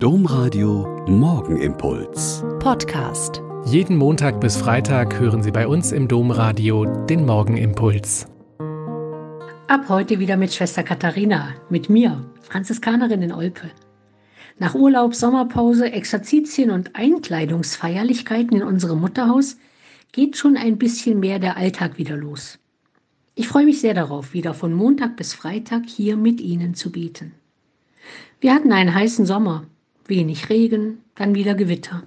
Domradio Morgenimpuls. Podcast. Jeden Montag bis Freitag hören Sie bei uns im Domradio den Morgenimpuls. Ab heute wieder mit Schwester Katharina, mit mir, Franziskanerin in Olpe. Nach Urlaub, Sommerpause, Exerzitien und Einkleidungsfeierlichkeiten in unserem Mutterhaus geht schon ein bisschen mehr der Alltag wieder los. Ich freue mich sehr darauf, wieder von Montag bis Freitag hier mit Ihnen zu beten. Wir hatten einen heißen Sommer, wenig Regen, dann wieder Gewitter.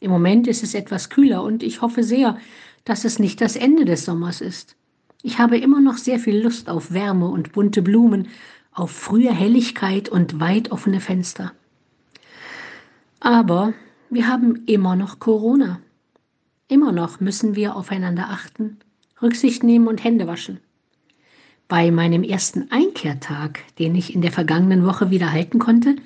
Im Moment ist es etwas kühler und ich hoffe sehr, dass es nicht das Ende des Sommers ist. Ich habe immer noch sehr viel Lust auf Wärme und bunte Blumen, auf frühe Helligkeit und weit offene Fenster. Aber wir haben immer noch Corona. Immer noch müssen wir aufeinander achten, Rücksicht nehmen und Hände waschen. Bei meinem ersten Einkehrtag, den ich in der vergangenen Woche wieder halten konnte,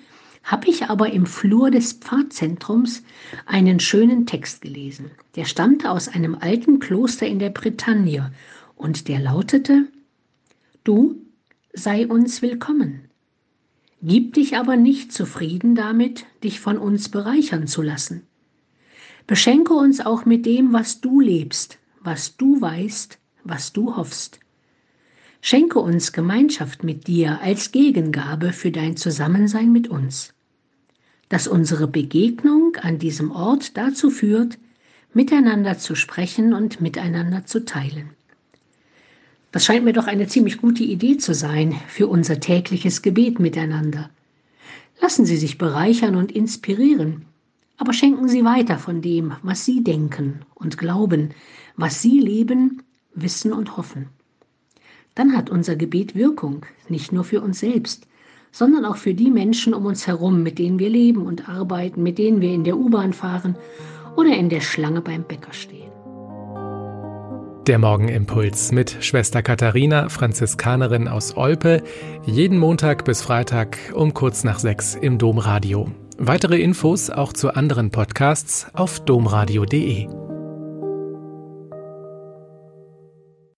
habe ich aber im Flur des Pfadzentrums einen schönen Text gelesen. Der stammte aus einem alten Kloster in der Bretagne und der lautete, Du sei uns willkommen. Gib dich aber nicht zufrieden damit, dich von uns bereichern zu lassen. Beschenke uns auch mit dem, was du lebst, was du weißt, was du hoffst. Schenke uns Gemeinschaft mit dir als Gegengabe für dein Zusammensein mit uns. Dass unsere Begegnung an diesem Ort dazu führt, miteinander zu sprechen und miteinander zu teilen. Das scheint mir doch eine ziemlich gute Idee zu sein für unser tägliches Gebet miteinander. Lassen Sie sich bereichern und inspirieren, aber schenken Sie weiter von dem, was Sie denken und glauben, was Sie leben, wissen und hoffen dann hat unser Gebet Wirkung, nicht nur für uns selbst, sondern auch für die Menschen um uns herum, mit denen wir leben und arbeiten, mit denen wir in der U-Bahn fahren oder in der Schlange beim Bäcker stehen. Der Morgenimpuls mit Schwester Katharina, Franziskanerin aus Olpe, jeden Montag bis Freitag um kurz nach sechs im Domradio. Weitere Infos auch zu anderen Podcasts auf domradio.de.